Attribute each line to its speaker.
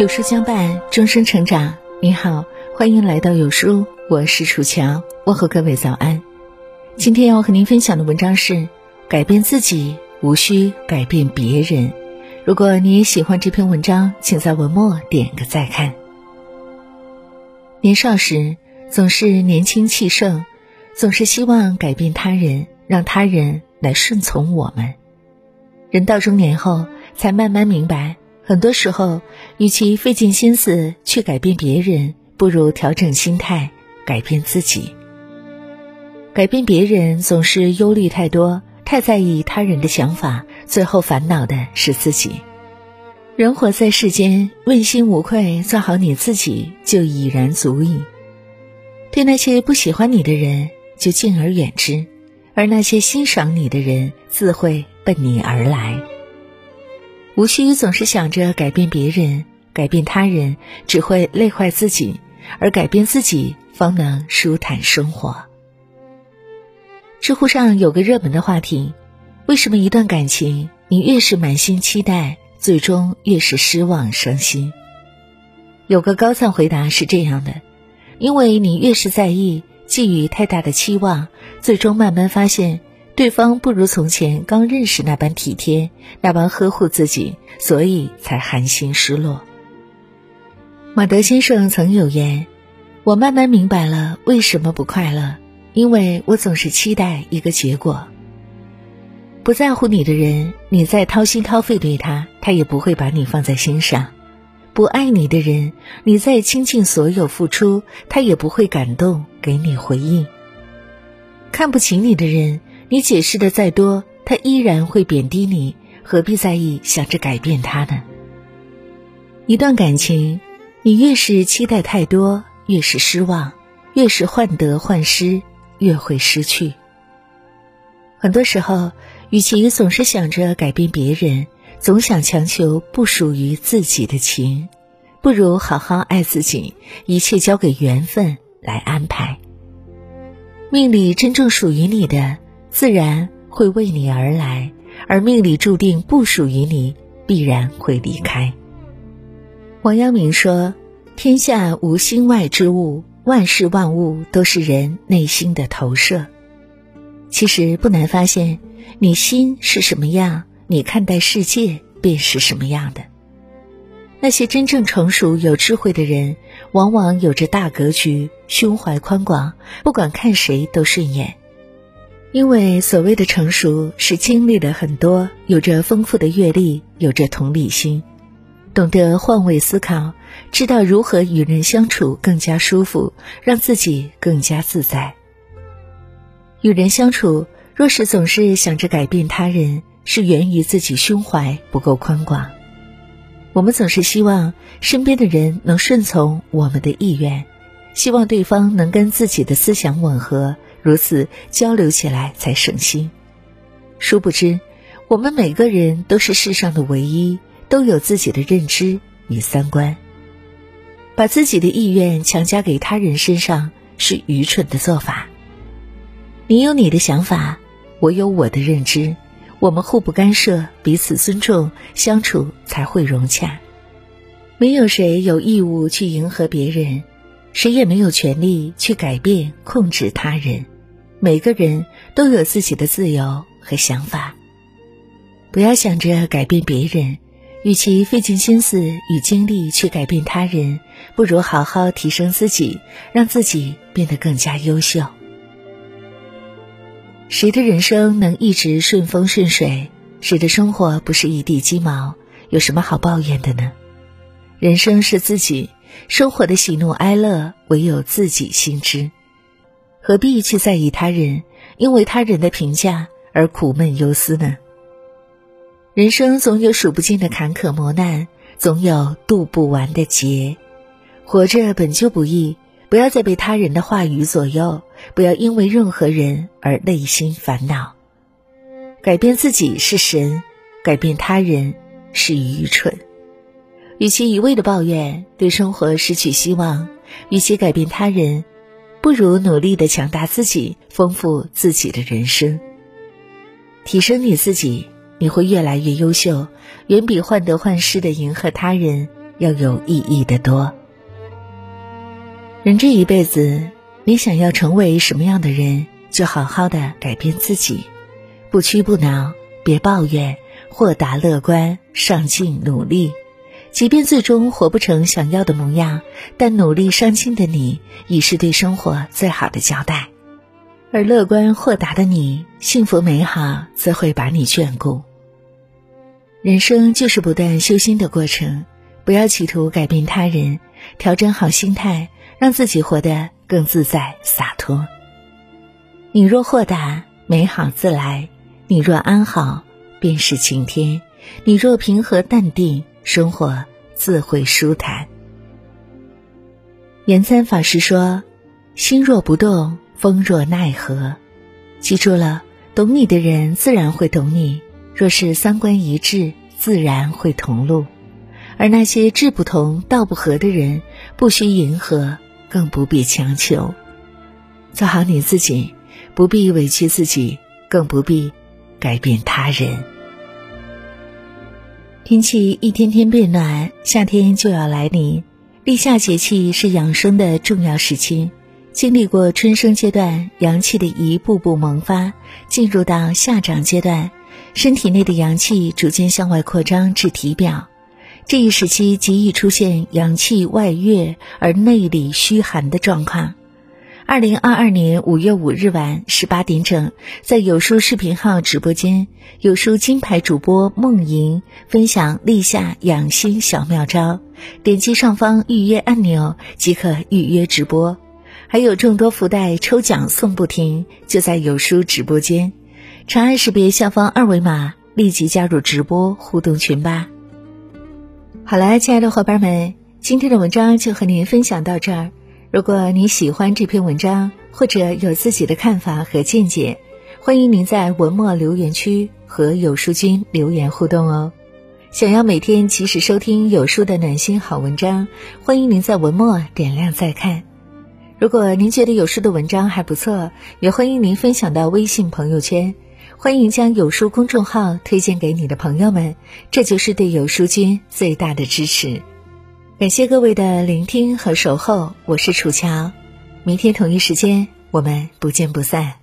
Speaker 1: 有书相伴，终身成长。你好，欢迎来到有书，我是楚乔，问候各位早安。今天要和您分享的文章是：改变自己，无需改变别人。如果你也喜欢这篇文章，请在文末点个再看。年少时总是年轻气盛，总是希望改变他人，让他人来顺从我们。人到中年后，才慢慢明白。很多时候，与其费尽心思去改变别人，不如调整心态，改变自己。改变别人总是忧虑太多，太在意他人的想法，最后烦恼的是自己。人活在世间，问心无愧，做好你自己就已然足矣。对那些不喜欢你的人，就敬而远之；而那些欣赏你的人，自会奔你而来。无需总是想着改变别人，改变他人只会累坏自己，而改变自己方能舒坦生活。知乎上有个热门的话题：为什么一段感情你越是满心期待，最终越是失望伤心？有个高赞回答是这样的：因为你越是在意，寄予太大的期望，最终慢慢发现。对方不如从前刚认识那般体贴，那般呵护自己，所以才寒心失落。马德先生曾有言：“我慢慢明白了为什么不快乐，因为我总是期待一个结果。不在乎你的人，你再掏心掏肺对他，他也不会把你放在心上；不爱你的人，你再倾尽所有付出，他也不会感动给你回应。看不起你的人。”你解释的再多，他依然会贬低你，何必在意想着改变他呢？一段感情，你越是期待太多，越是失望；越是患得患失，越会失去。很多时候，与其总是想着改变别人，总想强求不属于自己的情，不如好好爱自己，一切交给缘分来安排。命里真正属于你的。自然会为你而来，而命里注定不属于你，必然会离开。王阳明说：“天下无心外之物，万事万物都是人内心的投射。”其实不难发现，你心是什么样，你看待世界便是什么样的。那些真正成熟有智慧的人，往往有着大格局，胸怀宽广，不管看谁都顺眼。因为所谓的成熟，是经历了很多，有着丰富的阅历，有着同理心，懂得换位思考，知道如何与人相处更加舒服，让自己更加自在。与人相处，若是总是想着改变他人，是源于自己胸怀不够宽广。我们总是希望身边的人能顺从我们的意愿，希望对方能跟自己的思想吻合。如此交流起来才省心。殊不知，我们每个人都是世上的唯一，都有自己的认知与三观。把自己的意愿强加给他人身上是愚蠢的做法。你有你的想法，我有我的认知，我们互不干涉，彼此尊重，相处才会融洽。没有谁有义务去迎合别人。谁也没有权利去改变、控制他人。每个人都有自己的自由和想法。不要想着改变别人，与其费尽心思与精力去改变他人，不如好好提升自己，让自己变得更加优秀。谁的人生能一直顺风顺水？谁的生活不是一地鸡毛？有什么好抱怨的呢？人生是自己。生活的喜怒哀乐，唯有自己心知，何必去在意他人？因为他人的评价而苦闷忧思呢？人生总有数不尽的坎坷磨难，总有渡不完的劫。活着本就不易，不要再被他人的话语左右，不要因为任何人而内心烦恼。改变自己是神，改变他人是愚蠢。与其一味的抱怨，对生活失去希望；与其改变他人，不如努力的强大自己，丰富自己的人生。提升你自己，你会越来越优秀，远比患得患失的迎合他人要有意义的多。人这一辈子，你想要成为什么样的人，就好好的改变自己，不屈不挠，别抱怨，豁达乐观，上进努力。即便最终活不成想要的模样，但努力上进的你，已是对生活最好的交代。而乐观豁达的你，幸福美好自会把你眷顾。人生就是不断修心的过程，不要企图改变他人，调整好心态，让自己活得更自在洒脱。你若豁达，美好自来；你若安好，便是晴天；你若平和淡定。生活自会舒坦。延参法师说：“心若不动，风若奈何。”记住了，懂你的人自然会懂你。若是三观一致，自然会同路。而那些志不同、道不合的人，不需迎合，更不必强求。做好你自己，不必委屈自己，更不必改变他人。天气一天天变暖，夏天就要来临。立夏节气是养生的重要时期，经历过春生阶段，阳气的一步步萌发，进入到夏长阶段，身体内的阳气逐渐向外扩张至体表。这一时期极易出现阳气外越而内里虚寒的状况。二零二二年五月五日晚十八点整，在有书视频号直播间，有书金牌主播梦莹分享立夏养心小妙招，点击上方预约按钮即可预约直播，还有众多福袋抽奖送不停，就在有书直播间，长按识别下方二维码，立即加入直播互动群吧。好了，亲爱的伙伴们，今天的文章就和您分享到这儿。如果你喜欢这篇文章，或者有自己的看法和见解，欢迎您在文末留言区和有书君留言互动哦。想要每天及时收听有书的暖心好文章，欢迎您在文末点亮再看。如果您觉得有书的文章还不错，也欢迎您分享到微信朋友圈，欢迎将有书公众号推荐给你的朋友们，这就是对有书君最大的支持。感谢各位的聆听和守候，我是楚乔，明天同一时间我们不见不散。